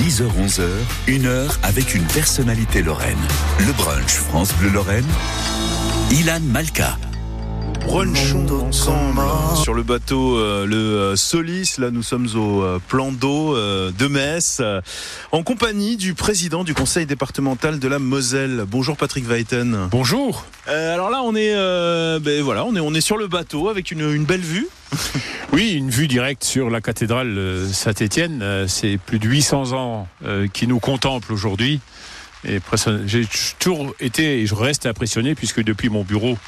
10h-11h, une heure avec une personnalité lorraine. Le brunch France Bleu Lorraine, Ilan Malka. Brunchons ensemble sur le bateau euh, le euh, Solis. Là, nous sommes au euh, plan d'eau euh, de Metz, euh, en compagnie du président du conseil départemental de la Moselle. Bonjour Patrick Weiten. Bonjour. Euh, alors là, on est, euh, ben voilà, on est, on est sur le bateau avec une, une belle vue. Oui, une vue directe sur la cathédrale Saint-Étienne. C'est plus de 800 ans euh, qui nous contemplent aujourd'hui. Et j'ai toujours été et je reste impressionné puisque depuis mon bureau,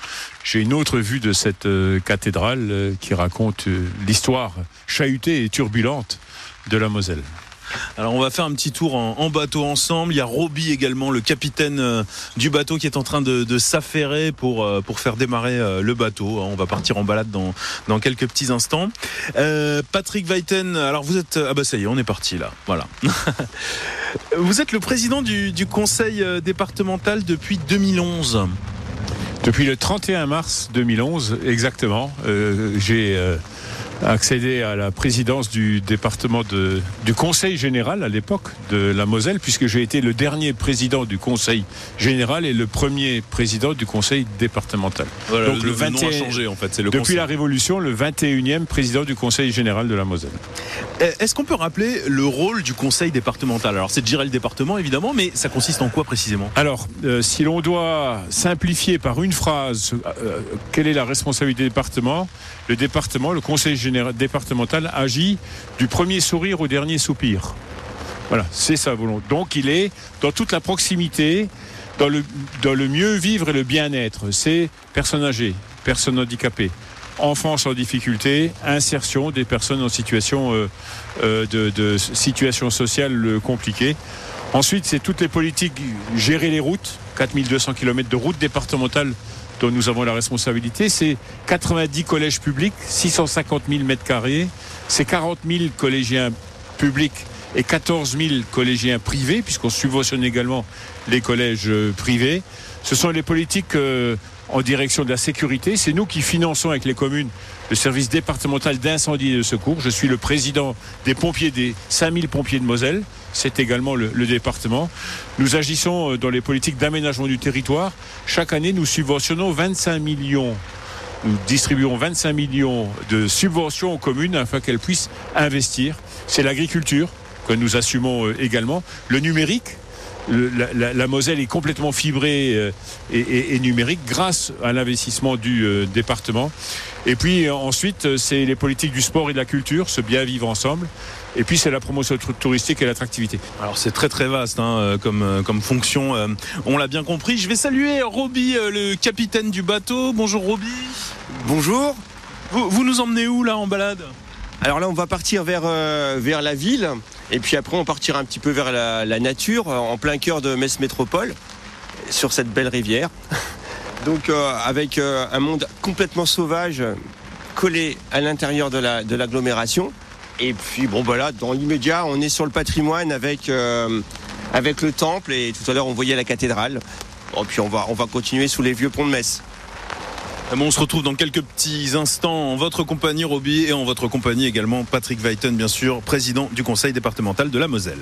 j'ai une autre vue de cette euh, cathédrale euh, qui raconte euh, l'histoire chahutée et turbulente de la Moselle. Alors on va faire un petit tour en, bateau ensemble. Il y a Roby également, le capitaine euh, du bateau qui est en train de, s'affairer pour, euh, pour faire démarrer euh, le bateau. On va partir en balade dans, dans quelques petits instants. Patrick Weiten, alors vous êtes... Ah bah ça y est, on est parti là. Voilà. vous êtes le président du, conseil départemental depuis 2011. Depuis le 31 mars 2011, exactement, j'ai accédé à la présidence du département de, du conseil général à l'époque de la Moselle, puisque j'ai été le dernier président du conseil général et le premier président du conseil départemental. Voilà, Donc, le, nom a 21 changé en fait. C'est le Depuis conseil. la Révolution, le 21e président du conseil général de la Moselle. Eh, Est-ce qu'on peut rappeler le rôle du conseil départemental? Alors c'est de gérer le département évidemment, mais ça consiste en quoi précisément? Alors, euh, si l'on doit simplifier par une phrase euh, quelle est la responsabilité du département, le département, le conseil général départemental agit du premier sourire au dernier soupir. Voilà, c'est sa volonté. Donc il est dans toute la proximité, dans le, mieux vivre et le bien-être. C'est personnes âgées, personnes handicapées, enfants en difficulté, insertion des personnes en situation euh, euh, de, situation sociale compliquée. Ensuite, c'est toutes les politiques, gérer les routes, 4200 km de routes départementales dont nous avons la responsabilité. C'est 90 collèges publics, 650 000 mètres carrés. C'est 40 000 collégiens publics et 14 000 collégiens privés, puisqu'on subventionne également les collèges euh, privés. Ce sont les politiques euh, en direction de la sécurité. C'est nous qui finançons avec les communes le service départemental d'incendie et de secours. Je suis le président des pompiers, des 5000 pompiers de Moselle. C'est également le, le département. Nous agissons euh, dans les politiques d'aménagement du territoire. Chaque année, nous subventionnons 25 millions. Nous distribuons 25 millions de subventions aux communes afin qu'elles puissent investir. C'est l'agriculture que nous assumons euh, également. Le numérique, le- la, la- la Moselle est complètement fibrée euh, et, et- et numérique grâce à l'investissement du euh, département. Et puis euh, ensuite, euh, c'est les politiques du sport et de la culture, ce bien vivre ensemble. Et puis c'est la promotion tou- touristique et l'attractivité. Alors c'est très très vaste hein, euh, comme, euh, comme fonction, euh, on l'a bien compris. Je vais saluer Roby, euh, le capitaine du bateau. Bonjour Roby. Bonjour. Vous, vous nous emmenez où là en balade? Alors là, on va partir vers, euh, vers la ville. Et puis après, on partira un petit peu vers la, nature, euh, en plein cœur de Metz Métropole, sur cette belle rivière. Donc, euh, avec un monde complètement sauvage, collé à l'intérieur de la- de l'agglomération. et puis, bon, voilà, dans l'immédiat, on est sur le patrimoine avec, le temple. Et tout à l'heure, on voyait la cathédrale. Bon, puis, on va continuer sous les vieux ponts de Metz. Ben, On se retrouve dans quelques petits instants en votre compagnie Roby et en votre compagnie également Patrick Weiten bien sûr, président du conseil départemental de la Moselle.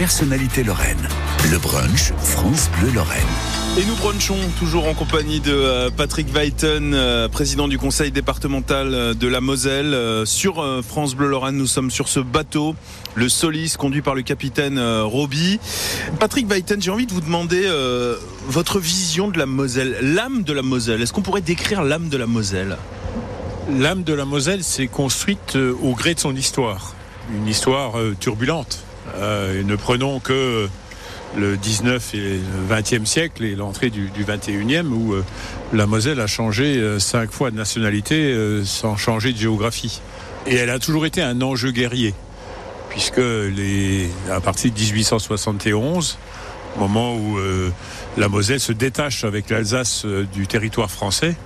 Brunch avec une personnalité lorraine. Le brunch France Bleu Lorraine. Et nous brunchons toujours en compagnie de euh, Patrick Weiten, euh, président du conseil départemental euh, de la Moselle. Sur France Bleu Lorraine, nous sommes sur ce bateau, le Solis, conduit par le capitaine Roby. Patrick Weiten, j'ai envie de vous demander votre vision de la Moselle, l'âme de la Moselle. Est-ce qu'on pourrait décrire l'âme de la Moselle? L'âme de la Moselle s'est construite au gré de son histoire une histoire turbulente. Euh, ne prenons que le 19 et le 20e siècle et l'entrée du, 21e où euh, la Moselle a changé cinq fois de nationalité sans changer de géographie. Et elle a toujours été un enjeu guerrier, puisque à partir de 1871, au moment où la Moselle se détache avec l'Alsace du territoire français,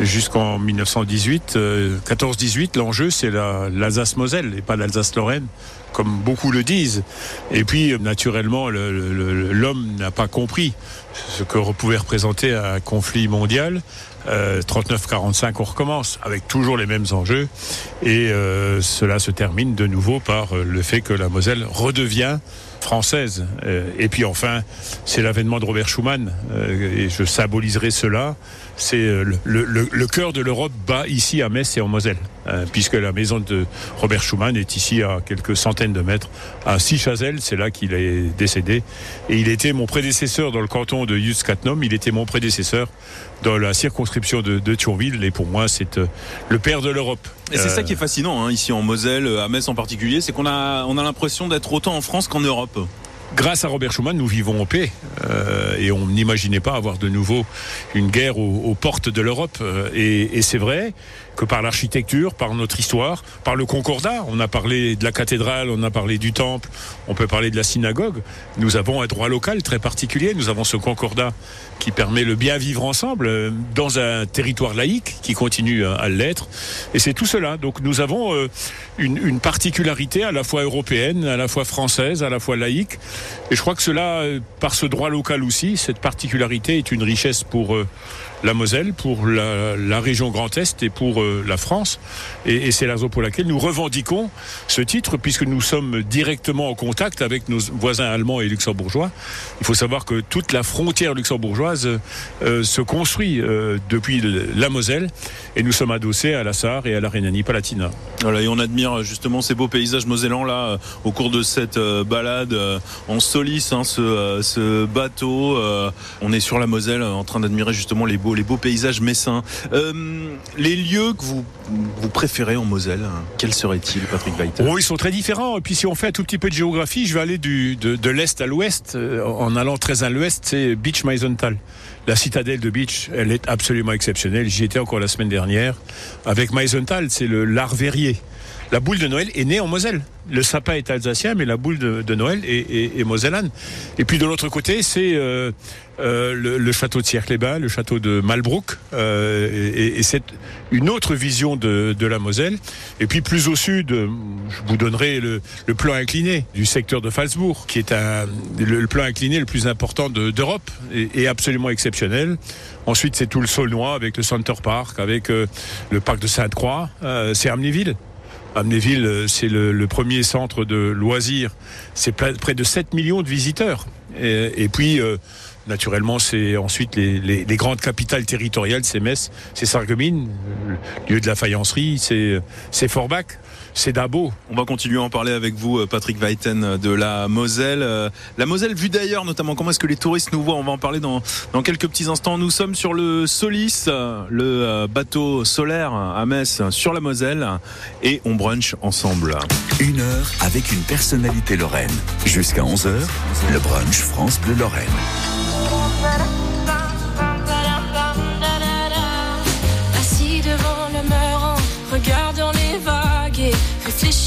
jusqu'en 1918. 14-18, euh, l'enjeu c'est l'Alsace-Moselle et pas l'Alsace-Lorraine, comme beaucoup le disent. Et puis, naturellement, l'homme n'a pas compris ce que pouvait représenter un conflit mondial. 39-45, euh, on recommence avec toujours les mêmes enjeux. Et euh, cela se termine de nouveau par le fait que la Moselle redevient française. et puis enfin, c'est l'avènement de Robert Schuman, et je symboliserai cela c'est euh, le, cœur de l'Europe bat ici à Metz et en Moselle, euh, puisque la maison de Robert Schuman est ici à quelques centaines de mètres, à Sichazel, c'est là qu'il est décédé. Et il était mon prédécesseur dans le canton de Jus-Cattenom, il était mon prédécesseur dans la circonscription de, de Thionville, et pour moi c'est euh, le père de l'Europe. Et c'est ça qui est fascinant, hein, ici en Moselle, à Metz en particulier, c'est qu'on a, on a l'impression d'être autant en France qu'en Europe grâce à Robert Schuman, nous vivons en paix euh, et on n'imaginait pas avoir de nouveau une guerre aux, portes de l'Europe. Euh, et, et c'est vrai que par l'architecture, par notre histoire, par le concordat. On a parlé de la cathédrale, on a parlé du temple, on peut parler de la synagogue. Nous avons un droit local très particulier. Nous avons ce concordat qui permet le bien vivre ensemble euh, dans un territoire laïque qui continue à l'être. Et c'est tout cela. Donc nous avons euh, une, une, particularité à la fois européenne, à la fois française, à la fois laïque. Et je crois que cela, euh, par ce droit local aussi, cette particularité est une richesse pour la Moselle, pour la, région Grand Est et pour euh, la France. Et, c'est la raison pour laquelle nous revendiquons ce titre, puisque nous sommes directement en contact avec nos voisins allemands et luxembourgeois. Il faut savoir que toute la frontière luxembourgeoise euh, se construit euh, depuis la Moselle, et nous sommes adossés à la Sarre et à la Rhénanie-Palatinat. Voilà, et on admire justement ces beaux paysages mosellans là au cours de cette balade en Solis, hein, ce, ce, bateau. on est sur la Moselle en train d'admirer justement les beaux les beaux paysages messins. Euh, les lieux que vous, vous préférez en Moselle, quels seraient-ils, Patrick Weiter? Oh, ils sont très différents. Et puis si on fait un tout petit peu de géographie, je vais aller du, de, l'est à l'ouest. Euh, en allant très à l'ouest, c'est Beach Meisenthal. La citadelle de Beach, elle est absolument exceptionnelle. J'y étais encore la semaine dernière. Avec Meisenthal, c'est le l'art verrier la boule de Noël est née en Moselle. Le sapin est alsacien, mais la boule de, Noël est, mosellane. Et puis de l'autre côté, c'est euh, euh, le, château de Sierre-les-Bains, le château de Malbrook, euh, et, c'est une autre vision de, la Moselle. Et puis plus au sud, je vous donnerai le, plan incliné du secteur de Falsbourg, qui est le, plan incliné le plus important d'Europe et, absolument exceptionnel. Ensuite, c'est tout le Saulnois avec le Center Park, avec le parc de Sainte-Croix, c'est Amnéville. Amnéville, euh, c'est le, premier centre de loisirs. C'est près de 7 millions de visiteurs. Et, puis, euh, naturellement, c'est ensuite les, grandes capitales territoriales, c'est Metz, c'est Sarreguemines, lieu de la faïencerie, c'est Forbach c'est Dabo. On va continuer à en parler avec vous, euh, Patrick Weiten euh, de la Moselle. Euh, la Moselle vue d'ailleurs, notamment. Comment est-ce que les touristes nous voient? On va en parler dans, dans quelques petits instants. Nous sommes sur le Solis, le bateau solaire à Metz, sur la Moselle, et on brunch ensemble. Une heure avec une personnalité lorraine. Jusqu'à 11h, le brunch France Bleu Lorraine.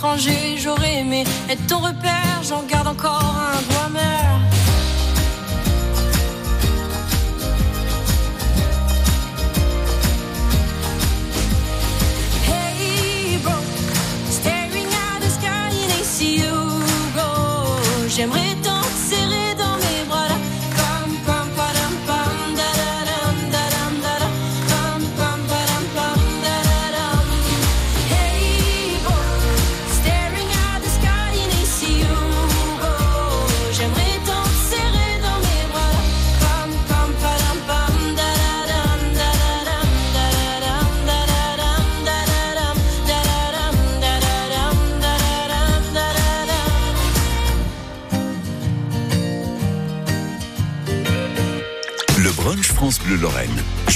étranger, j'aurais aimé être ton repère, j'en garde encore un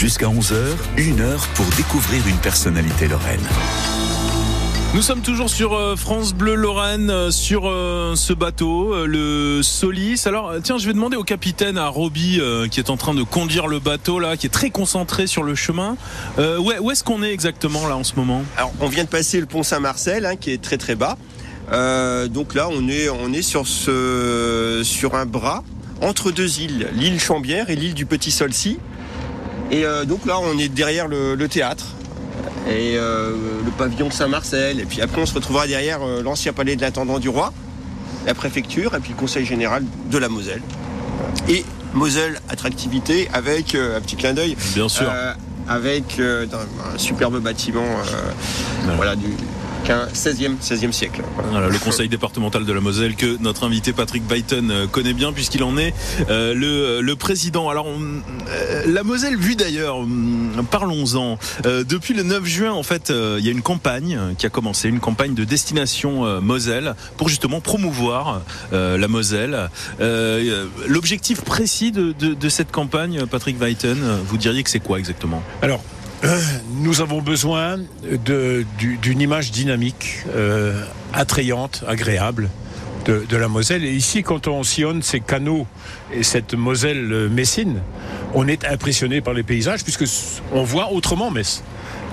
Jusqu'à 11h, une heure pour découvrir une personnalité lorraine. Nous sommes toujours sur euh, France Bleu Lorraine, euh, sur euh, ce bateau, le Solis. Alors, tiens, je vais demander au capitaine, à Roby, qui est en train de conduire le bateau là, qui est très concentré sur le chemin. Euh, où est- où est-ce qu'on est exactement là en ce moment? Alors, on vient de passer le pont Saint-Marcel, hein, qui est très très bas. Euh, donc là, on est, on est sur, ce, sur un bras entre deux îles, l'île Chambière et l'île du Petit Solcy. Et euh, donc là, on est derrière le, le théâtre et euh, le pavillon de Saint-Marcel. Et puis après, on se retrouvera derrière euh, l'ancien palais de l'intendant du roi, la préfecture et puis le conseil général de la Moselle. Et Moselle Attractivité avec un petit clin d'œil Bien sûr. avec dans un superbe bâtiment voilà, du 15, 16e, 16e siècle. Voilà. Voilà, le conseil départemental de la Moselle que notre invité Patrick Byton euh, connaît bien puisqu'il en est euh, le, le président. Alors on- euh, la Moselle vue d'ailleurs, hum, parlons-en. Euh, depuis le 9 juin en fait, euh, il y a une campagne qui a commencé, une campagne de destination euh, Moselle pour justement promouvoir euh, la Moselle. Euh, L'objectif précis de, de- de cette campagne, Patrick Byton, euh, vous diriez que c'est quoi exactement? Alors, euh, nous avons besoin d'une image dynamique, euh, attrayante, agréable de, la Moselle. Et ici, quand on sillonne ces canaux et cette Moselle euh, messine, on est impressionné par les paysages puisque on voit autrement Metz.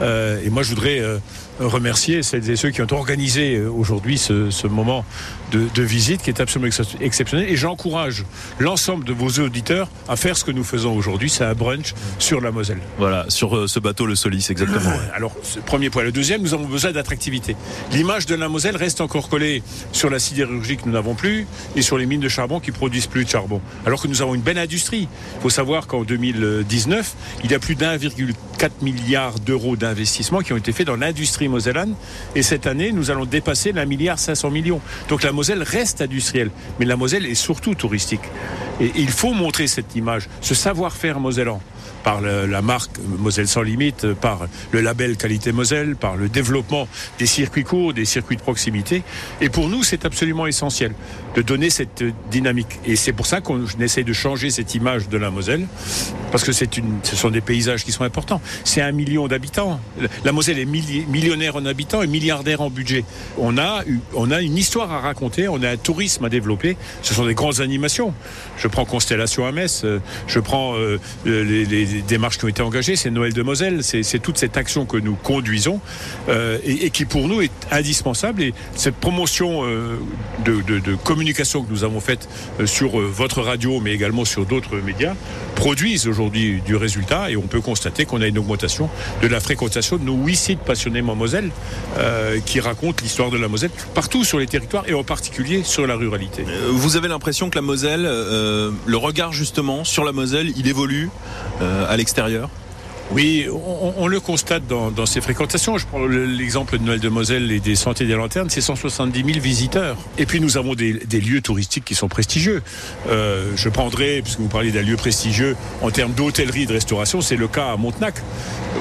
Euh, et moi, je voudrais euh, remercier celles et ceux qui ont organisé euh, aujourd'hui ce moment de, de visite qui est absolument ex- exceptionnel. Et j'encourage l'ensemble de vos auditeurs à faire ce que nous faisons aujourd'hui. C'est un brunch sur la Moselle. Voilà, sur euh, ce bateau le Solis exactement. Alors, ce premier point. Le deuxième, nous avons besoin d'attractivité. L'image de la Moselle reste encore collée sur la sidérurgie que nous n'avons plus et sur les mines de charbon qui produisent plus de charbon. Alors que nous avons une belle industrie. Il faut savoir qu'en 2019, il y a plus d'1,4 milliard d'euros d'investissements qui ont été faits dans l'industrie mosellane. Et cette année, nous allons dépasser l'un milliard 500 millions. Donc la Moselle reste industrielle. Mais la Moselle est surtout touristique. Et il faut montrer cette image, ce savoir-faire mosellan par la marque Moselle sans limite, euh, par le label Qualité Moselle, par le développement des circuits courts, des circuits de proximité. Et pour nous, c'est absolument essentiel de donner cette euh, dynamique. Et c'est pour ça qu'on essaie de changer cette image de la Moselle, parce que c'est une, ce sont des paysages qui sont importants. C'est un million d'habitants. La Moselle est milli- millionnaire en habitants et milliardaire en budget. On a, on a une histoire à raconter, on a un tourisme à développer. Ce sont des grandes animations. Je prends Constellation à Metz, euh, je prends euh, les, les démarches qui ont été engagées, c'est Noël de Moselle, c'est toute cette action que nous conduisons euh, et, qui pour nous est indispensable. Et cette promotion euh, de, communication que nous avons faite euh, sur votre radio, mais également sur d'autres médias, produisent aujourd'hui du résultat et on peut constater qu'on a une augmentation de la fréquentation de nos huit sites passionnément Moselle qui racontent l'histoire de la Moselle partout sur les territoires et en particulier sur la ruralité. Vous avez l'impression que la Moselle, le regard justement sur la Moselle, il évolue à l'extérieur Oui, on, le constate dans, ces fréquentations. Je prends l'exemple de Noël de Moselle et des Sentiers des Lanternes, c'est 170 000 visiteurs. Et puis nous avons des, lieux touristiques qui sont prestigieux. Euh, je prendrai, puisque vous parlez d'un lieu prestigieux, en termes d'hôtellerie et de restauration, c'est le cas à Montenac.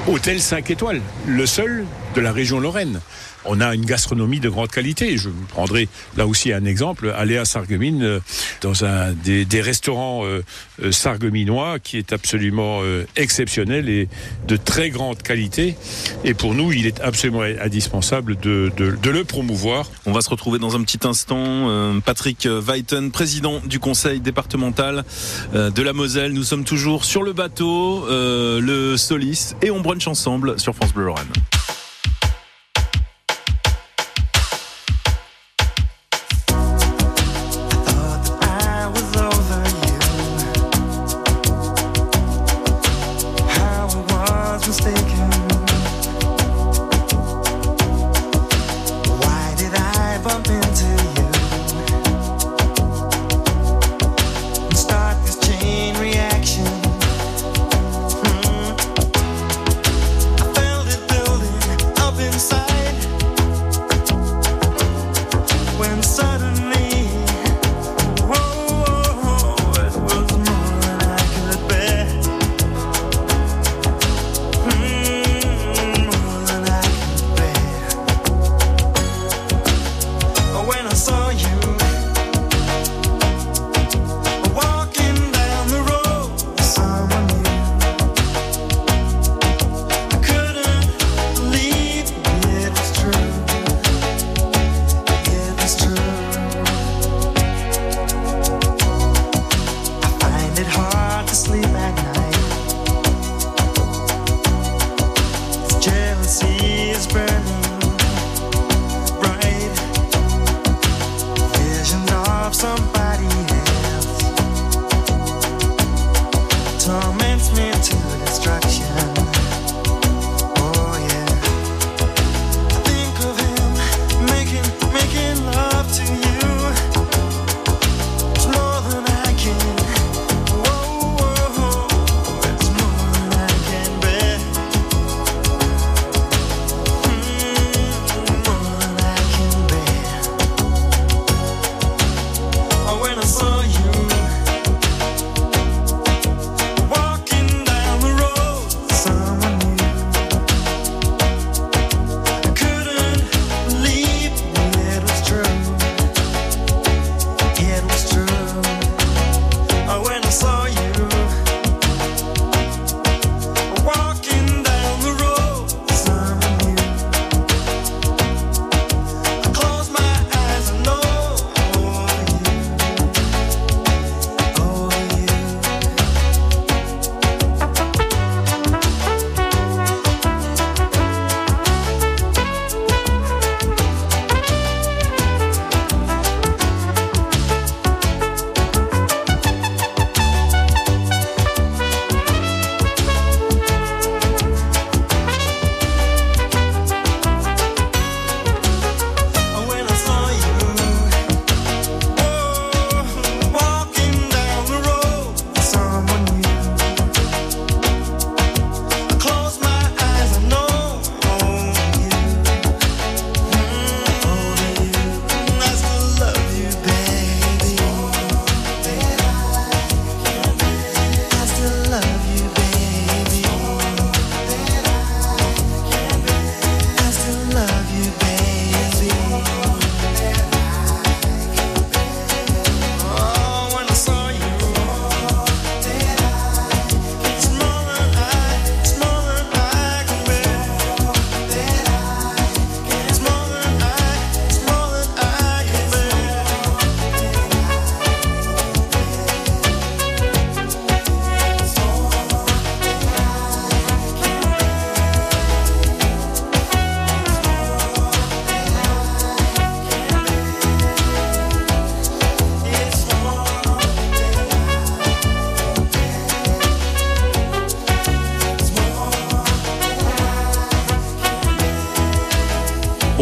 Hôtel 5 étoiles, le seul de la région Lorraine on a une gastronomie de grande qualité. Je vous prendrai là aussi un exemple, aller à Sarreguemines euh, dans un des, restaurants euh, euh, qui est absolument exceptionnel et de très grande qualité. Et pour nous, il est absolument indispensable de, le promouvoir. On va se retrouver dans un petit instant. Patrick Weiten, président du conseil départemental de la Moselle. Nous sommes toujours sur le bateau, le Solis, et on brunch ensemble sur France Bleu Lorraine. somebody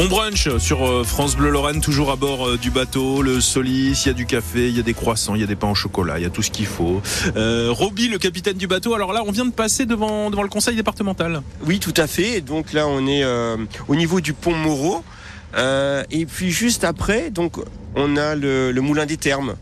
brunch sur euh, France Bleu Lorraine, toujours à bord euh, du bateau, le Solis, il y a du café, il y a des croissants, il y a des pains au chocolat, il y a tout ce qu'il faut. Euh, Roby, le capitaine du bateau, alors là on vient de passer devant, le conseil départemental. Oui, tout à fait. Donc là, on est euh, au niveau du pont Moreau. Euh, et puis juste après, donc, on a le, le moulin des Thermes.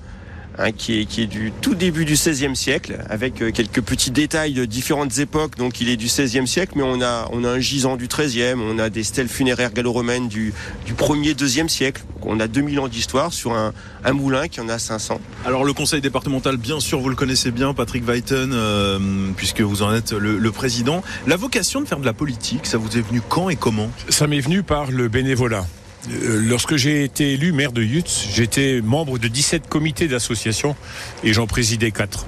Hein, qui, est, qui est du tout début du XVIe siècle, avec euh, quelques petits détails de différentes époques. Donc il est du XVIe siècle, mais on a, on a un gisant du XIIIe, on a des stèles funéraires gallo-romaines du, du 1er, 2e siècle. Donc, on a 2000 ans d'histoire sur un, un moulin qui en a 500. Alors le conseil départemental, bien sûr, vous le connaissez bien, Patrick Weiten, euh, puisque vous en êtes le, le président. La vocation de faire de la politique, ça vous est venu quand et comment? Ça m'est venu par le bénévolat. Euh, Lorsque j'ai été élu maire de Yutz, j'étais membre de 17 comités d'association et j'en présidais 4.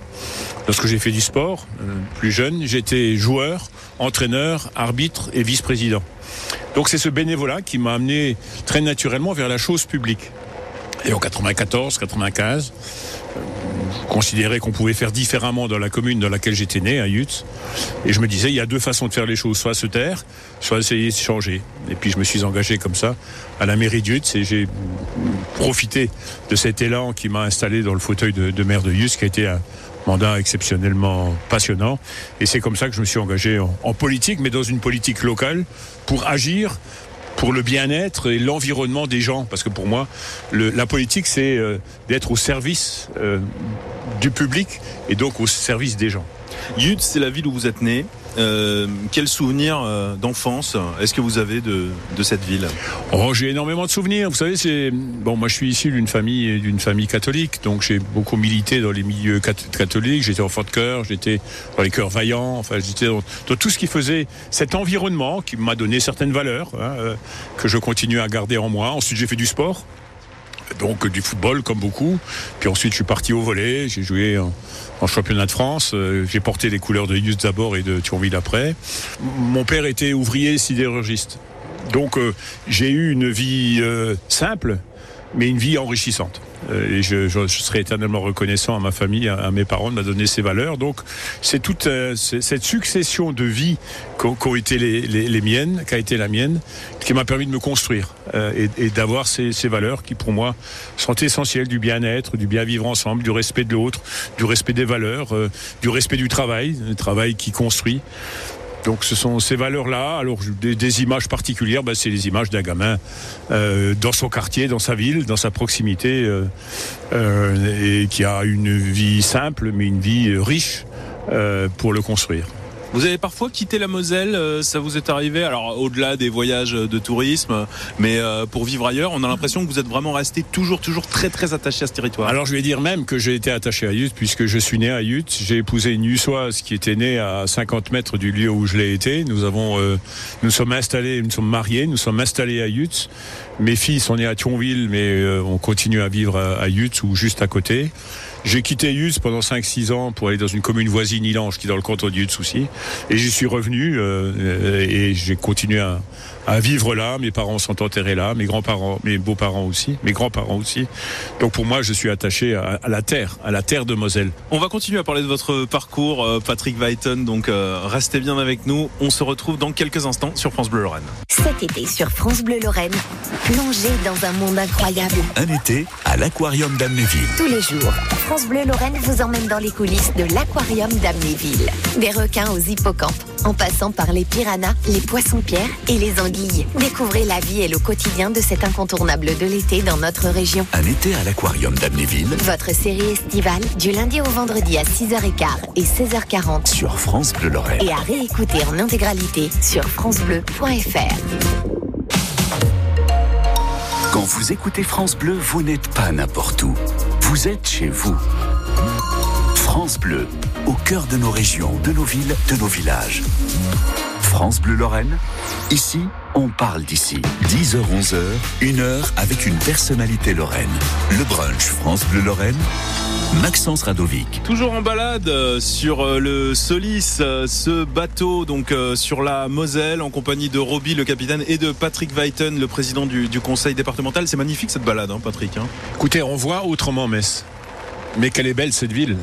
Lorsque j'ai fait du sport, euh, plus jeune, j'étais joueur, entraîneur, arbitre et vice-président. Donc c'est ce bénévolat qui m'a amené très naturellement vers la chose publique. Et en 94, 95, euh, je considérais qu'on pouvait faire différemment dans la commune dans laquelle j'étais né, à Yutz. Et je me disais, il y a deux façons de faire les choses, soit se taire, soit essayer de changer. Et puis je me suis engagé comme ça à la mairie de Yutz et j'ai profité de cet élan qui m'a installé dans le fauteuil de, de maire de Yutz, qui a été un mandat exceptionnellement passionnant. Et c'est comme ça que je me suis engagé en, en politique, mais dans une politique locale, pour agir pour le bien-être et l'environnement des gens. Parce que pour moi, la politique, c'est euh, d'être au service euh, du public et donc au service des gens. Yutz, c'est la ville où vous êtes né. Euh, quel souvenir euh, d'enfance est-ce que vous avez de, de cette ville? Oh, j'ai énormément de souvenirs. Vous savez, c'est bon. Moi, je suis issu d'une famille d'une famille catholique, donc j'ai beaucoup milité dans les milieux cat- catholiques. J'étais enfant de chœur, j'étais dans les chœurs vaillants. Enfin, j'étais dans, dans tout ce qui faisait cet environnement qui m'a donné certaines valeurs hein, euh, que je continue à garder en moi. Ensuite, j'ai fait du sport. Donc du football comme beaucoup. Puis ensuite je suis parti au volet, j'ai joué en, championnat de France, Euh, j'ai porté les couleurs de Yutz d'abord et de Thionville après. Mon père était ouvrier sidérurgiste. Donc euh, j'ai eu une vie euh, simple, mais une vie enrichissante. Euh, et je, je- serai éternellement reconnaissant à ma famille, à, mes parents de m'a donné ces valeurs. Donc c'est toute euh, cette succession de vies qu'ont qu'ont été les, les, les miennes, qu'a été la mienne, qui m'a permis de me construire euh, et, d'avoir ces, valeurs qui pour moi sont essentielles du bien-être, du bien vivre ensemble, du respect de l'autre, du respect des valeurs, du respect du travail, le travail qui construit. Donc ce sont ces valeurs-là. Alors des, images particulières, ben, c'est les images d'un gamin euh, dans son quartier, dans sa ville, dans sa proximité, euh, euh, et qui a une vie simple, mais une vie riche pour le construire. Vous avez parfois quitté la Moselle, euh, ça vous est arrivé Alors au-delà des voyages de tourisme, mais euh, pour vivre ailleurs, on a l'impression que vous êtes vraiment resté toujours, toujours très, très attaché à ce territoire. Alors je vais dire même que j'ai été attaché à Yutz puisque je suis né à Yutz. J'ai épousé une Yussoise qui était née à 50 mètres du lieu où je l'ai été. Nous avons, euh, nous sommes installés, nous sommes mariés, nous sommes installés à Yutz. Mes filles sont nées à Thionville, mais euh, on continue à vivre à, à ou juste à côté. J'ai quitté Yutz pendant 5-6 ans pour aller dans une commune voisine, Ilange, qui est dans le canton de Yutz. Et j'y suis revenu euh, et j'ai continué à, à vivre là. Mes parents sont enterrés là, mes grands-parents, mes beaux-parents aussi, mes grands-parents aussi. Donc pour moi, je suis attaché à, à la terre, à la terre de Moselle. On va continuer à parler de votre parcours, euh, Patrick Weiten, donc euh, restez bien avec nous. On se retrouve dans quelques instants sur France Bleu Lorraine. Cet été sur France Bleu Lorraine, plongez dans un monde incroyable. Un été à l'aquarium d'Amnéville. Tous les jours, France Bleu Lorraine vous emmène dans les coulisses de l'aquarium d'Amnéville. Des requins aux hippocampes, en passant par les piranhas, les poissons-pierres et les anguilles. Découvrez la vie et le quotidien de cet incontournable de l'été dans notre région. Un été à l'aquarium d'Amnéville Votre série estivale du lundi au vendredi à 6h15 et 16h40 sur France Bleu Lorraine. et à réécouter en intégralité sur francebleu.fr. Quand vous écoutez France Bleu, vous n'êtes pas n'importe où. Vous êtes chez vous. France Bleu, au cœur de nos régions, de nos villes, de nos villages. France Bleu Lorraine, ici, on parle d'ici. 10h-11h, une heure avec une personnalité lorraine. Le brunch France Bleu Lorraine, Maxence Radovic. Toujours en balade euh, sur euh, le Solis, euh, ce bateau donc sur la Moselle en compagnie de Roby le capitaine et de Patrick Weiten le président du, du conseil départemental. C'est magnifique cette balade, hein, Patrick. hein. Écoutez, on voit autrement Metz. Mais qu'elle est belle cette ville.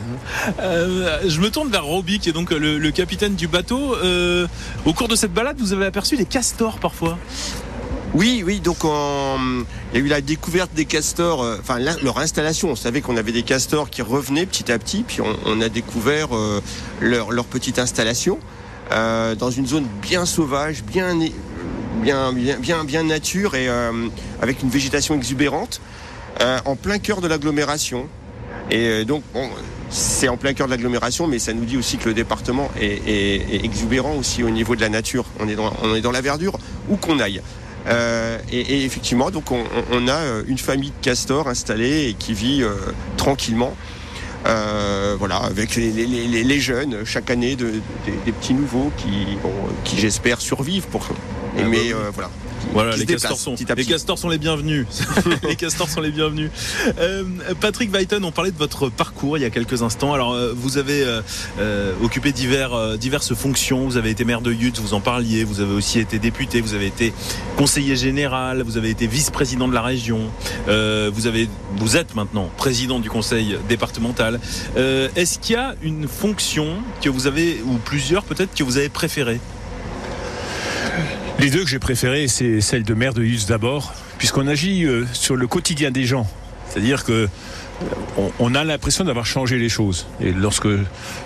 Euh, je me tourne vers Roby qui est donc le, le capitaine du bateau. Euh, au cours de cette balade, vous avez aperçu des castors parfois? Oui, oui, donc il y a eu la découverte des castors, euh, enfin leur installation. On savait qu'on avait des castors qui revenaient petit à petit, puis on, a découvert euh, leur, petite installation euh, dans une zone bien sauvage, bien, bien, bien, bien, nature et avec une végétation exubérante, en plein cœur de l'agglomération. Et donc, c'est en plein cœur de l'agglomération, mais ça nous dit aussi que le département est, exubérant aussi au niveau de la nature. On est dans, on est dans la verdure où qu'on aille. Euh, et, effectivement, donc on, a euh, une famille de castors installée et qui vit euh, tranquillement. voilà, avec les, jeunes chaque année, des, petits nouveaux qui, qui j'espère survivent pour. Ah mais bah voilà, voilà, les castors, sont, les castors sont les bienvenus. les castors sont les bienvenus. Euh, Patrick Weiton, on parlait de votre parcours il y a quelques instants. Alors, euh, vous avez euh, occupé divers, diverses fonctions. Vous avez été maire de Yutz, vous en parliez. Vous avez aussi été député. Vous avez été conseiller général. Vous avez été vice-président de la région. vous avez, vous êtes maintenant président du conseil départemental. Est-ce qu'il y a une fonction que vous avez, ou plusieurs peut-être, que vous avez préférées les deux que j'ai préférées, c'est celle de maire de Hus d'abord, puisqu'on agit euh, sur le quotidien des gens. C'est-à-dire que euh, on, a l'impression d'avoir changé les choses. Et lorsque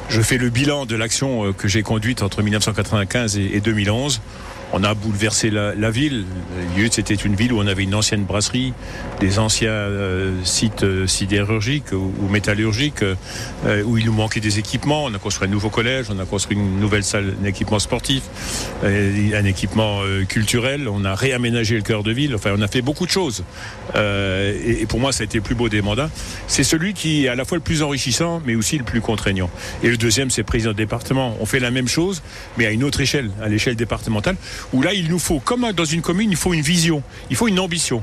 je fais le bilan de l'action euh, que j'ai conduite entre 1995 et 2011, on a bouleversé la, ville. Lieu, c'était une ville où on avait une ancienne brasserie, des anciens euh, sites euh, sidérurgiques ou, métallurgiques, euh, où il nous manquait des équipements. On a construit un nouveau collège, on a construit une nouvelle salle, un équipement sportif, un équipement culturel. On a réaménagé le cœur de ville. Enfin, on a fait beaucoup de choses. Et, et, pour moi, ça a été le plus beau des mandats. C'est celui qui est à la fois le plus enrichissant, mais aussi le plus contraignant. Et le deuxième, c'est président de département. On fait la même chose, mais à une autre échelle, à l'échelle départementale où là, il nous faut, comme dans une commune, il faut une vision, il faut une ambition.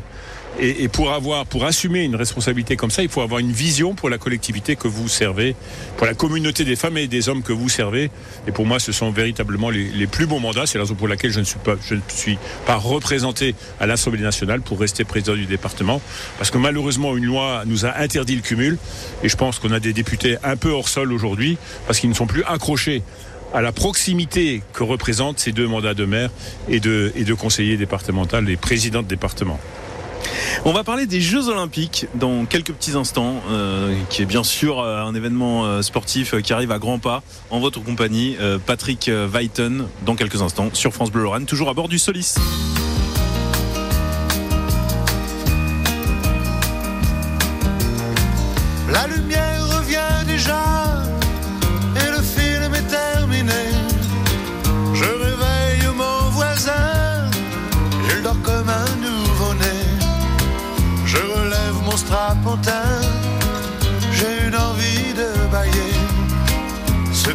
Et, pour avoir, pour assumer une responsabilité comme ça, il faut avoir une vision pour la collectivité que vous servez, pour la communauté des femmes et des hommes que vous servez. Et pour moi, ce sont véritablement les, plus bons mandats. C'est la raison pour laquelle je ne suis pas, je ne suis pas représenté à l'Assemblée nationale pour rester président du département, parce que malheureusement, une loi nous a interdit le cumul. Et je pense qu'on a des députés un peu hors sol aujourd'hui, parce qu'ils ne sont plus accrochés à la proximité que représentent ces deux mandats de maire et de, et de conseiller départemental et président de département. On va parler des Jeux Olympiques dans quelques petits instants, euh, qui est bien sûr euh, un événement euh, sportif qui arrive à grands pas en votre compagnie. Patrick Weiten, dans quelques instants, sur France Bleu Lorraine, toujours à bord du Solis. La lumière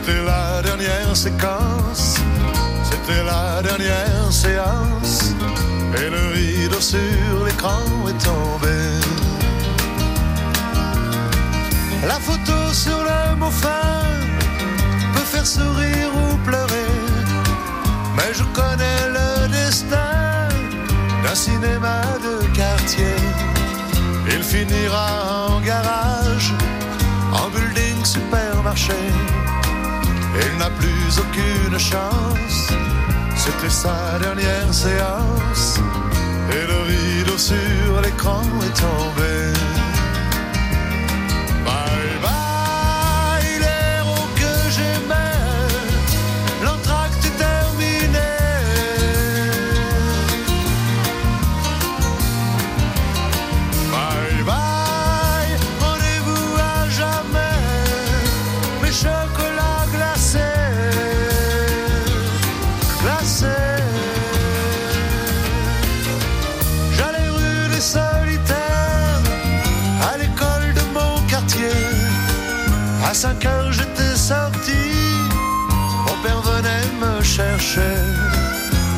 C'était la dernière séquence, c'était la dernière séance, et le rideau sur l'écran est tombé. La photo sur le mot fin peut faire sourire ou pleurer, mais je connais le destin d'un cinéma de quartier. Il finira en garage, en building supermarché. Il n'a plus aucune chance, c'était sa dernière séance. Et le rideau sur l'écran est tombé.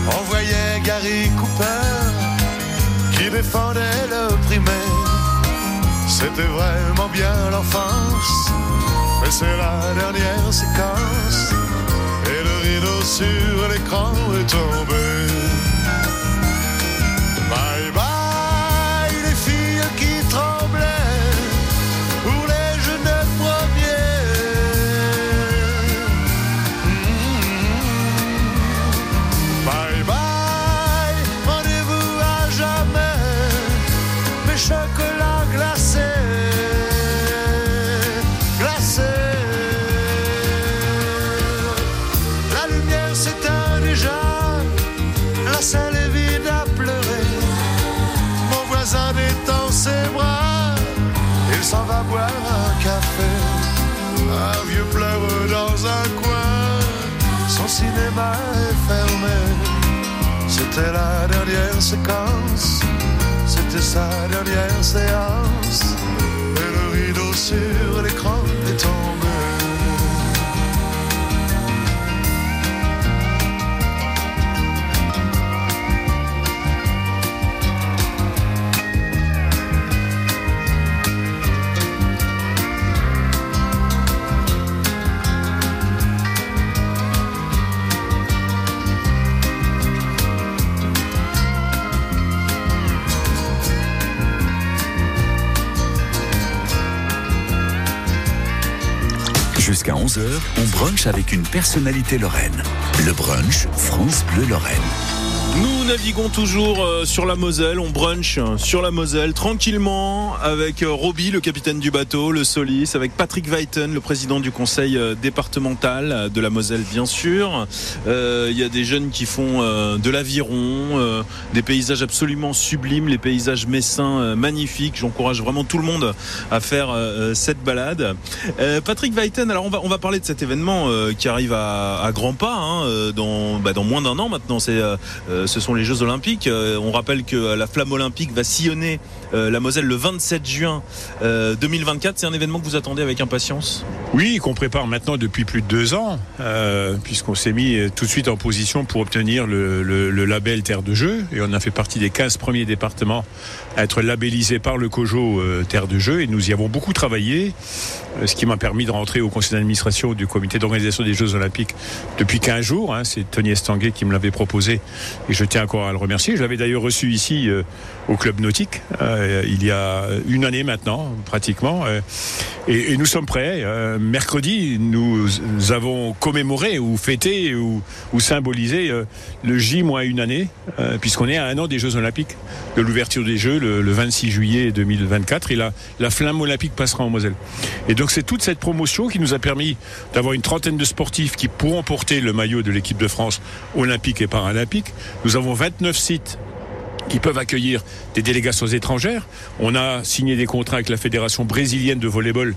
On voyait Gary Cooper qui défendait le primaire. C'était vraiment bien l'enfance, mais c'est la dernière séquence. Et le rideau sur l'écran est tombé. C'était la dernière séquence, c'était sa dernière séance. Et le rideau sur l'écran est 11h, on brunch avec une personnalité lorraine. Le brunch France Bleu Lorraine. Nous naviguons toujours euh, sur la Moselle, on brunch sur la Moselle tranquillement avec euh, Roby, le capitaine du bateau, le Solis, avec Patrick Weiten, le président du conseil départemental de la Moselle bien sûr. Il y a des jeunes qui font de l'aviron, des paysages absolument sublimes, les paysages messins magnifiques. J'encourage vraiment tout le monde à faire cette balade. Patrick Weiten, alors on va, on va parler de cet événement qui arrive à, à grands pas hein, dans, bah, dans moins d'un an maintenant. Ce sont les Jeux Olympiques. Euh, on rappelle que la flamme olympique va sillonner euh, la Moselle le 27 juin 2024. Euh, C'est un événement que vous attendez avec impatience? Oui, qu'on prépare maintenant depuis plus de deux ans, puisqu'on s'est mis tout de suite en position pour obtenir le, label Terre de Jeux. Et on a fait partie des 15 premiers départements à être labellisés par le COJO Terre de Jeux. Et nous y avons beaucoup travaillé, ce qui m'a permis de rentrer au conseil d'administration du comité d'organisation des Jeux Olympiques depuis 15 jours. Hein. C'est Tony Estanguet qui me l'avait proposé. Et je tiens encore à le remercier. Je l'avais d'ailleurs reçu ici au club nautique euh, il y a une année maintenant, pratiquement. Euh, et, nous sommes prêts. Euh, mercredi, nous, avons commémoré ou fêté ou, symbolisé le J moins une année, puisqu'on est à un an des Jeux Olympiques, de l'ouverture des Jeux le, 26 juillet 2024. Et la, la flamme olympique passera en Moselle. Et donc c'est toute cette promotion qui nous a permis d'avoir une trentaine de sportifs qui pourront porter le maillot de l'équipe de France olympique et paralympique. Nous avons 29 sites qui peuvent accueillir des délégations étrangères. On a signé des contrats avec la Fédération brésilienne de volleyball.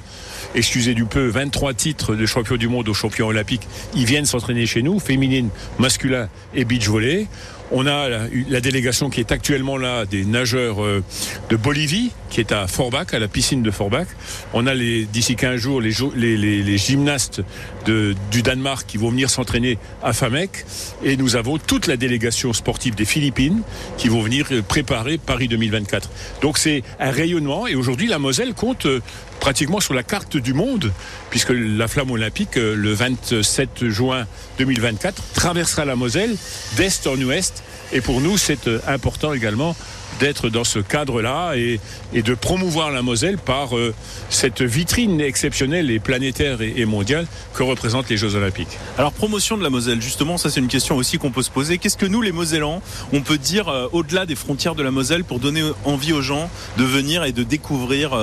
Excusez du peu, 23 titres de champion du monde aux champions olympiques. Ils viennent s'entraîner chez nous, féminine, masculin et beach volley. On a la, délégation qui est actuellement là des nageurs euh, de Bolivie, qui est à Forbach, à la piscine de Forbach. On a d'ici 15 jours les, gymnastes du Danemark qui vont venir s'entraîner à Famec. Et nous avons toute la délégation sportive des Philippines qui vont venir euh, préparer Paris 2024. Donc c'est un rayonnement. Et aujourd'hui, la Moselle compte euh, pratiquement sur la carte du monde, puisque la flamme olympique, le 27 juin 2024, traversera la Moselle d'est en ouest. Et pour nous, c'est euh, important également d'être dans ce cadre-là et, de promouvoir la Moselle par euh, cette vitrine exceptionnelle et planétaire et, mondiale que représentent les Jeux Olympiques. Alors promotion de la Moselle, justement, ça c'est une question aussi qu'on peut se poser. Qu'est-ce que nous, les Mosellans, on peut dire euh, au-delà des frontières de la Moselle pour donner envie aux gens de venir et de découvrir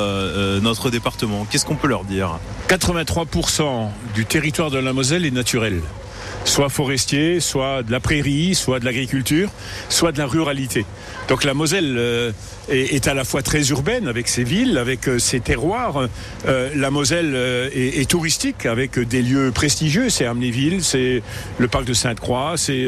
notre département? Qu'est-ce qu'on peut leur dire? 83% du territoire de la Moselle est naturel soit forestier, soit de la prairie, soit de l'agriculture, soit de la ruralité. Donc la Moselle euh, est, à la fois très urbaine avec ses villes, avec euh, ses terroirs. Euh, la Moselle est, touristique avec des lieux prestigieux. C'est Amnéville, c'est le parc de Sainte-Croix, c'est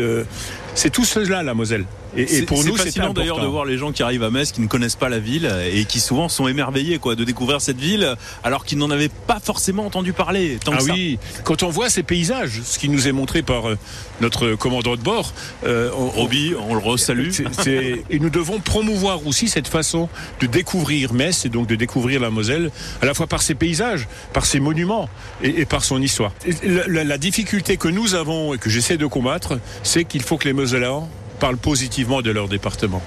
c'est tout cela la Moselle. Et, pour nous, c'est fascinant d'ailleurs de voir les gens qui arrivent à Metz, qui ne connaissent pas la ville et qui souvent sont émerveillés quoi, de découvrir cette ville alors qu'ils n'en avaient pas forcément entendu parler. ah oui, quand on voit ces paysages, ce qui nous est montré par euh, notre commandant de bord, euh, Roby, on le resalue. et nous devons promouvoir aussi cette façon de découvrir Metz et donc de découvrir la Moselle, à la fois par ses paysages, par ses monuments et, par son histoire. La, la difficulté que nous avons et que j'essaie de combattre, c'est qu'il faut que les Mosellans parlent positivement de leur département.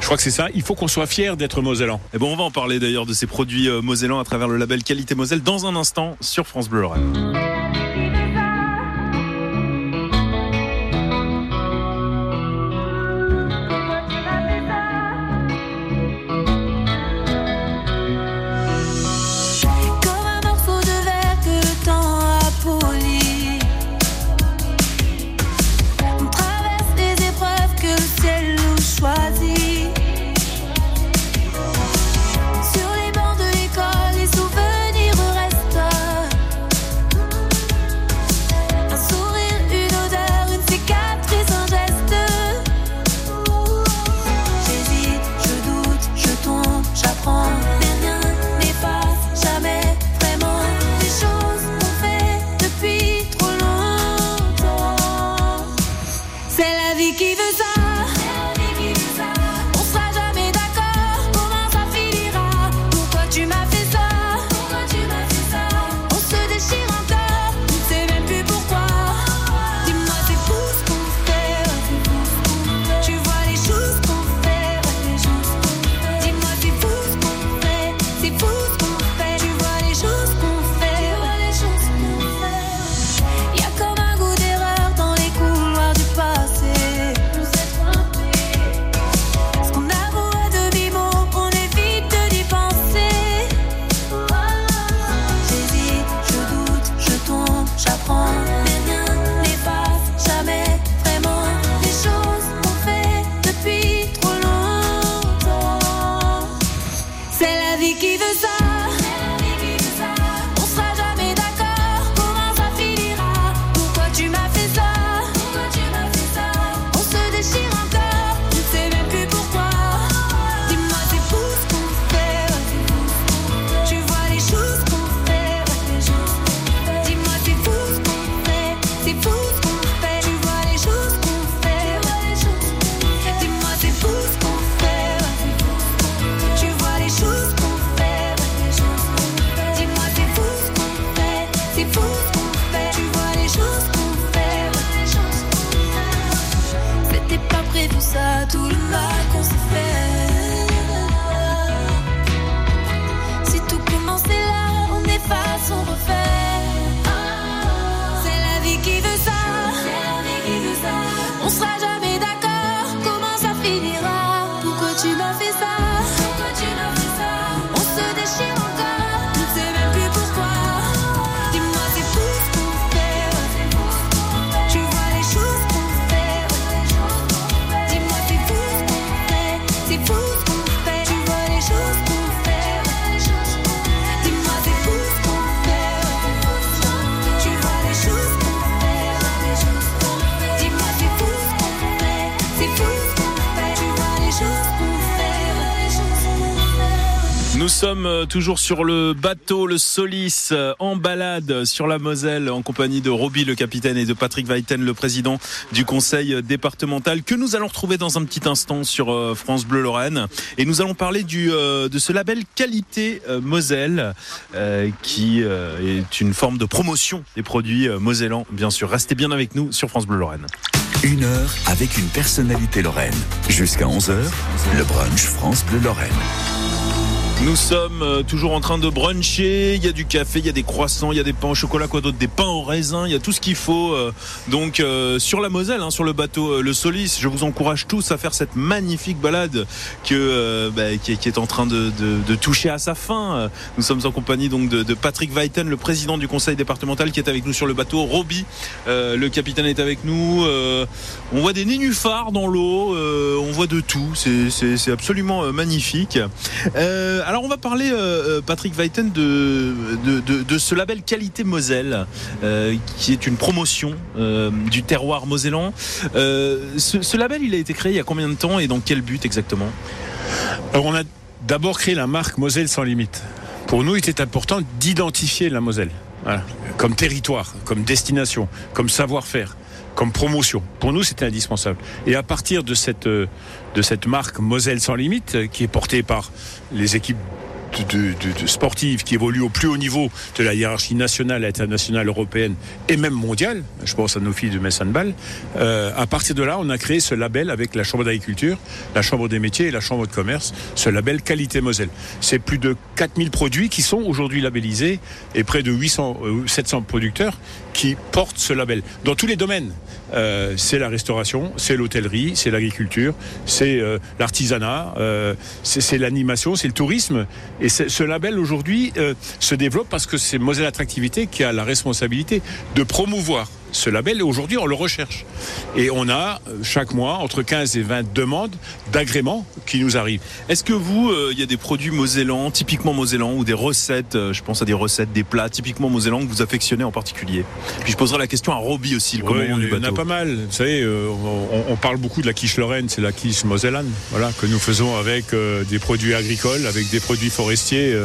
Je crois que c'est ça. Il faut qu'on soit fier d'être mosellan. Et bon, on va en parler d'ailleurs de ces produits euh, mosellans à travers le label Qualité Moselle dans un instant sur France Bleu Lorraine. Toujours sur le bateau, le Solis, euh, en balade sur la Moselle, en compagnie de Roby, le capitaine, et de Patrick Weiten, le président du conseil départemental, que nous allons retrouver dans un petit instant sur euh, France Bleu Lorraine. Et nous allons parler euh, de ce label qualité Moselle, qui est une forme de promotion des produits mosellans, bien sûr. Restez bien avec nous sur France Bleu Lorraine. Une heure avec une personnalité lorraine. Jusqu'à 11h, le brunch France Bleu Lorraine. Nous sommes euh, toujours en train de bruncher. Il y a du café, il y a des croissants, il y a des pains au chocolat, quoi d'autre, des pains au raisin. Il y a tout ce qu'il faut. euh, donc euh, sur la Moselle, hein, sur le bateau le Solis, je vous encourage tous à faire cette magnifique balade que bah, qui, est, en train de, de- de toucher à sa fin. Nous sommes en compagnie donc de, de Patrick Weiten, le président du conseil départemental, qui est avec nous sur le bateau. Roby, le capitaine est avec nous. On voit des nénuphars dans l'eau. on voit de tout. C'est- absolument magnifique. Alors on va parler, euh, euh, Patrick Weiten, de, ce label Qualité Moselle, euh, qui est une promotion du terroir mosellan. Ce, label, il a été créé il y a combien de temps et dans quel but exactement? Alors on a d'abord créé la marque Moselle sans limite. Pour nous, il était important d'identifier la Moselle comme territoire, comme destination, comme savoir-faire, comme promotion. Pour nous, c'était indispensable. Et à partir de cette, euh, de cette marque Moselle sans limite, euh, qui est portée par les équipes de, sportives qui évoluent au plus haut niveau de la hiérarchie nationale, internationale, européenne et même mondiale. Je pense à nos filles de Messanball. Euh, à partir de là, on a créé ce label avec la Chambre d'agriculture, la Chambre des métiers et la Chambre de commerce, ce label Qualité Moselle. C'est plus de 4000 produits qui sont aujourd'hui labellisés et près de 800, euh, 700 producteurs qui portent ce label dans tous les domaines. Euh, c'est la restauration, c'est l'hôtellerie, c'est l'agriculture, c'est euh, l'artisanat, euh, c'est l'animation, c'est le tourisme. Et ce label aujourd'hui euh, se développe parce que c'est Moselle Attractivité qui a la responsabilité de promouvoir ce label et aujourd'hui on le recherche. Et on a euh, chaque mois entre 15 et 20 demandes d'agrément qui nous arrivent. Est-ce que vous, euh, il y a des produits mosellans, typiquement mosellans, ou des recettes, euh, je pense à des recettes, des plats typiquement mosellans que vous affectionnez en particulier? Puis je poserai la question à Roby aussi, le Ouais, commandant il y en a pas mal. Vous savez, euh, on, on parle beaucoup de la quiche Lorraine, c'est la quiche mosellane, voilà, que nous faisons avec des produits agricoles, avec des produits forestiers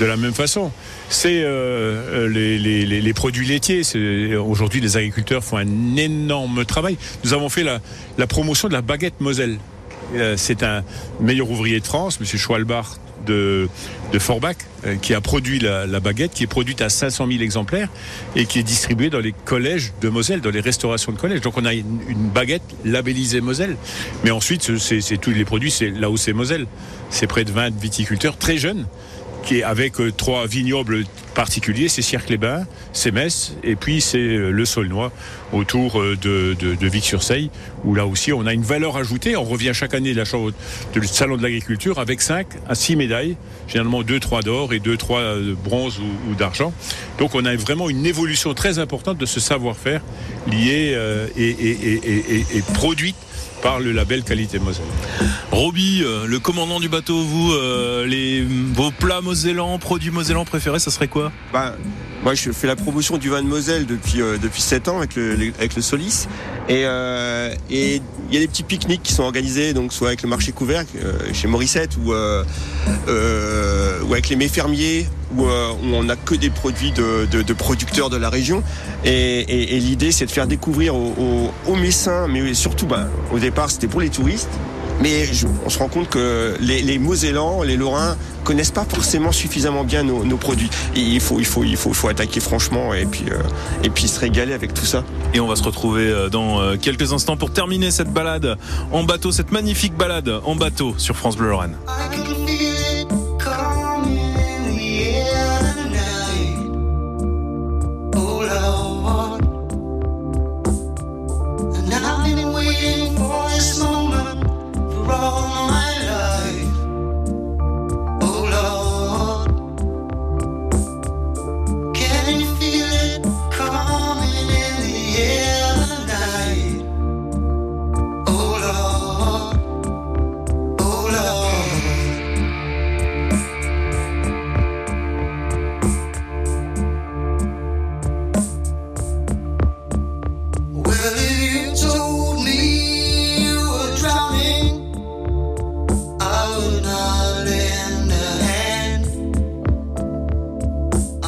de la même façon. C'est euh, euh, les, produits laitiers. C'est- Aujourd'hui, les agriculteurs font un énorme travail. Nous avons fait la, promotion de la baguette Moselle. Euh, C'est un meilleur ouvrier de France, M. Schwalbach de, Forbach, euh, qui a produit la, baguette, qui est produite à 500 000 exemplaires et qui est distribuée dans les collèges de Moselle, dans les restaurations de collèges. Donc on a une, baguette labellisée Moselle. Mais ensuite, c'est tous les produits, c'est là où c'est Moselle. C'est près de 20 viticulteurs très jeunes qui avec euh, trois vignobles particuliers, c'est Cirque-les-Bains, c'est Metz, et puis c'est euh, le Saulnois, autour euh, de, de, de Vic-sur-Seille, où là aussi on a une valeur ajoutée. On revient chaque année de la chambre du salon de l'agriculture avec 5 à 6 médailles, généralement 2, 3 d'or et 2, 3 de bronze ou, d'argent. Donc on a vraiment une évolution très importante de ce savoir-faire lié et, et, par le label Qualité Moselle. Roby, euh, le commandant du bateau, vous, euh, les, vos plats mosellans, produits mosellans préférés, ça serait quoi? Bah, moi, je fais la promotion du vin de Moselle depuis euh, depuis 7 ans avec le, avec le Solis. Et euh, et il y a des petits pique-niques qui sont organisés, donc soit avec le marché couvert euh, chez Morissette ou euh, euh, ou avec les mets fermiers où, euh, où on n'a que des produits de, de, de producteurs de la région. Et, et, et l'idée, c'est de faire découvrir aux, aux, aux Messins, mais surtout, bah, au départ, c'était pour les touristes. Mais je- on se rend compte que les, les Mosellans, les Lorrains connaissent pas forcément suffisamment bien nos, nos produits. Et il faut, il faut, il faut, il faut attaquer franchement et puis, euh, et puis se régaler avec tout ça. Et on va se retrouver euh, dans euh, quelques instants pour terminer cette balade en bateau, cette magnifique balade en bateau sur France Bleu Lorraine.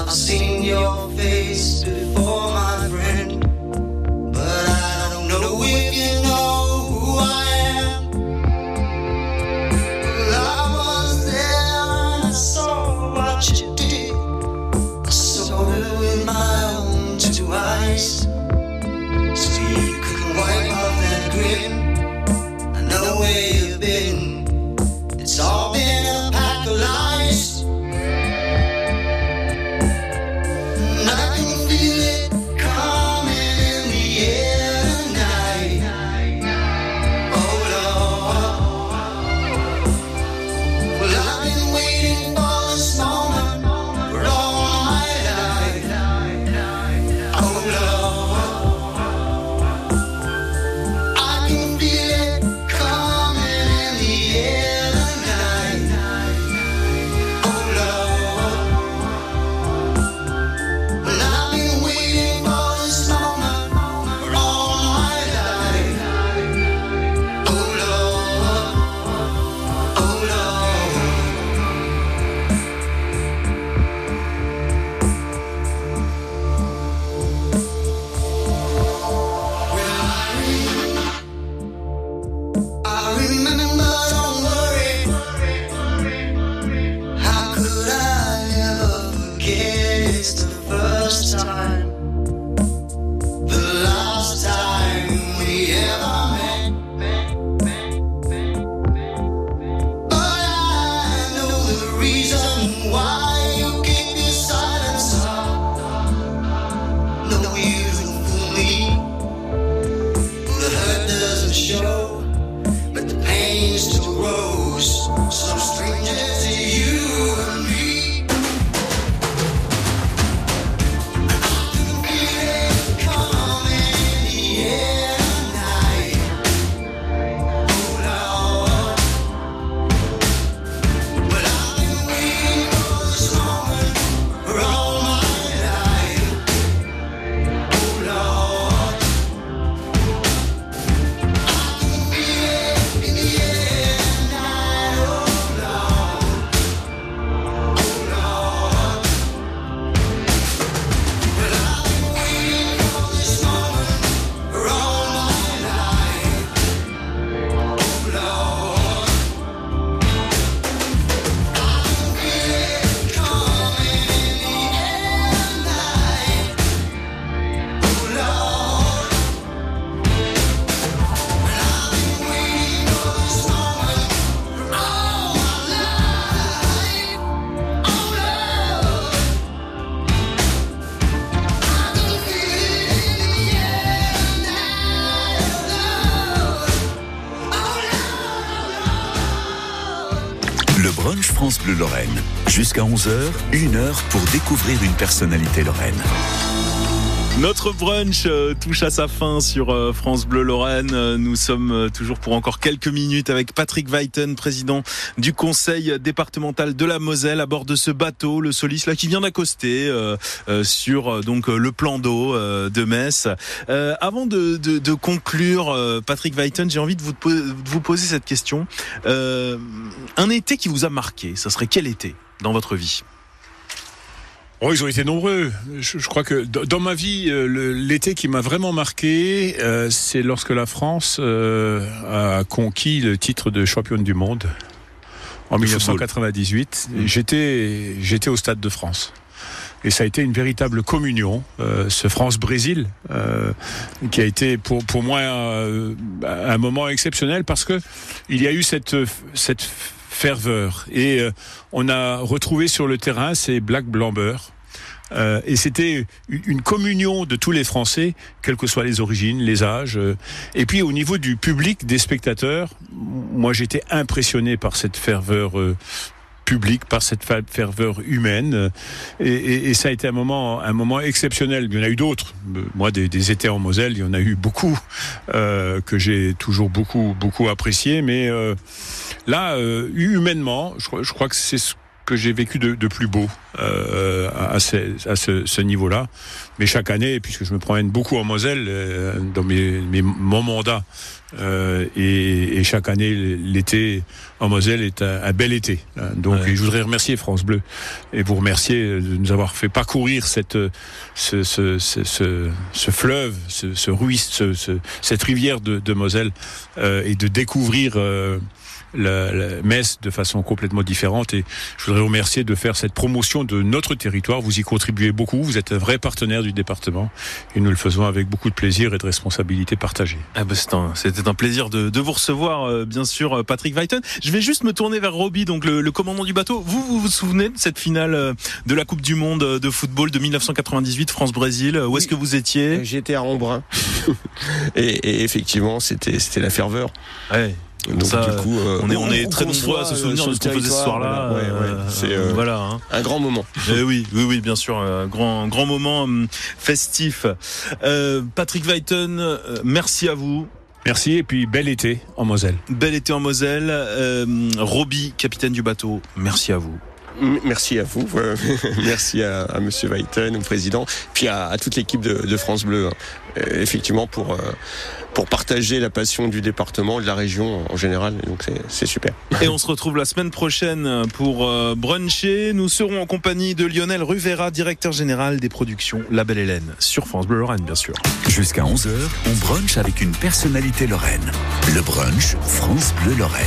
I've seen your face before, Jusqu'à 11h, une heure pour découvrir une personnalité lorraine. Notre brunch euh, touche à sa fin sur euh, France Bleu Lorraine. Euh, Nous sommes toujours pour encore quelques minutes avec Patrick Weiten, président du conseil départemental de la Moselle, à bord de ce bateau, le Solis, là, qui vient d'accoster sur donc le plan d'eau de Metz. Avant de, conclure, Patrick Weiten, j'ai envie de vous, de vous poser cette question. Un été qui vous a marqué, ça serait quel été dans votre vie? Oh, ils ont été nombreux. Je, je crois que dans ma vie, euh, l'été qui m'a vraiment marqué, euh, c'est lorsque la France euh, a conquis le titre de championne du monde en De 1998. Et J'étais, j'étais au Stade de France. Et ça a été une véritable communion, euh, ce France-Brésil, euh, qui a été pour, pour moi euh, un moment exceptionnel parce que il y a eu cette, cette ferveur. Et euh, on a retrouvé sur le terrain ces Black Blamber. Euh, et c'était une communion de tous les Français, quelles que soient les origines, les âges. euh. Et puis au niveau du public, des spectateurs, moi j'étais impressionné par cette ferveur euh, publique, par cette ferveur humaine. Et, et- et ça a été un moment, un moment exceptionnel. Il y en a eu d'autres. Euh, Moi, des, des étés en Moselle, il y en a eu beaucoup euh, que j'ai toujours beaucoup, beaucoup apprécié. Mais euh, là, euh, humainement, je, crois- je crois que c'est ce que j'ai vécu de, de plus beau euh, à, ce, à ce- ce niveau-là. Mais chaque année, puisque je me promène beaucoup en Moselle euh, dans mes, mes, mon mandat, euh, et, et chaque année, l'été en Moselle est un, un bel été. hein. Donc, Ouais. je voudrais remercier France Bleu et vous remercier de nous avoir fait parcourir cette, ce, ce, ce, ce, ce fleuve, ce, ce ruisse, ce, ce- cette rivière de, de Moselle euh, et de découvrir euh, la, la Metz de façon complètement différente. Et je voudrais vous remercier de faire cette promotion de notre territoire. Vous y contribuez beaucoup. Vous êtes un vrai partenaire du département et nous le faisons avec beaucoup de plaisir et de responsabilité partagée. Ah bah, c'est un- C'était un, plaisir de, de vous recevoir, euh, bien sûr, euh, Patrick Weiten. Je vais juste me tourner vers Roby, donc le, le commandant du bateau. Vous, vous vous souvenez de cette finale euh, de la Coupe du Monde euh, de football de 1998, France-Brésil? Où est-ce que vous étiez? J'étais à Embrun. et, et effectivement, c'était c'était la ferveur. Ouais. Donc Ça, du coup, euh, On est, on est où très nombreux à se souvenir euh, de ce qu'on faisait ce soir-là. voilà. Ouais, ouais. C'est euh, voilà. hein. un grand moment. Eh oui, oui, oui, bien sûr, euh, grand, grand moment hum, festif. Euh, Patrick Weiten, merci à vous. Merci et puis bel été en Moselle. Bel été en Moselle. Euh, Roby, capitaine du bateau, merci à vous. Merci à vous, euh, merci à, à Monsieur Weiten, au président, puis à, à toute l'équipe de, de France Bleu, hein. Euh, effectivement pour euh, pour partager la passion du département, de la région en général. Donc c'est- c'est super. Et on se retrouve la semaine prochaine pour euh, bruncher. Nous serons en compagnie de Lionel Ruvera, directeur général des productions La Belle Hélène, sur France Bleu Lorraine, bien sûr. Jusqu'à 11h, on brunch avec une personnalité lorraine. Le brunch France Bleu Lorraine.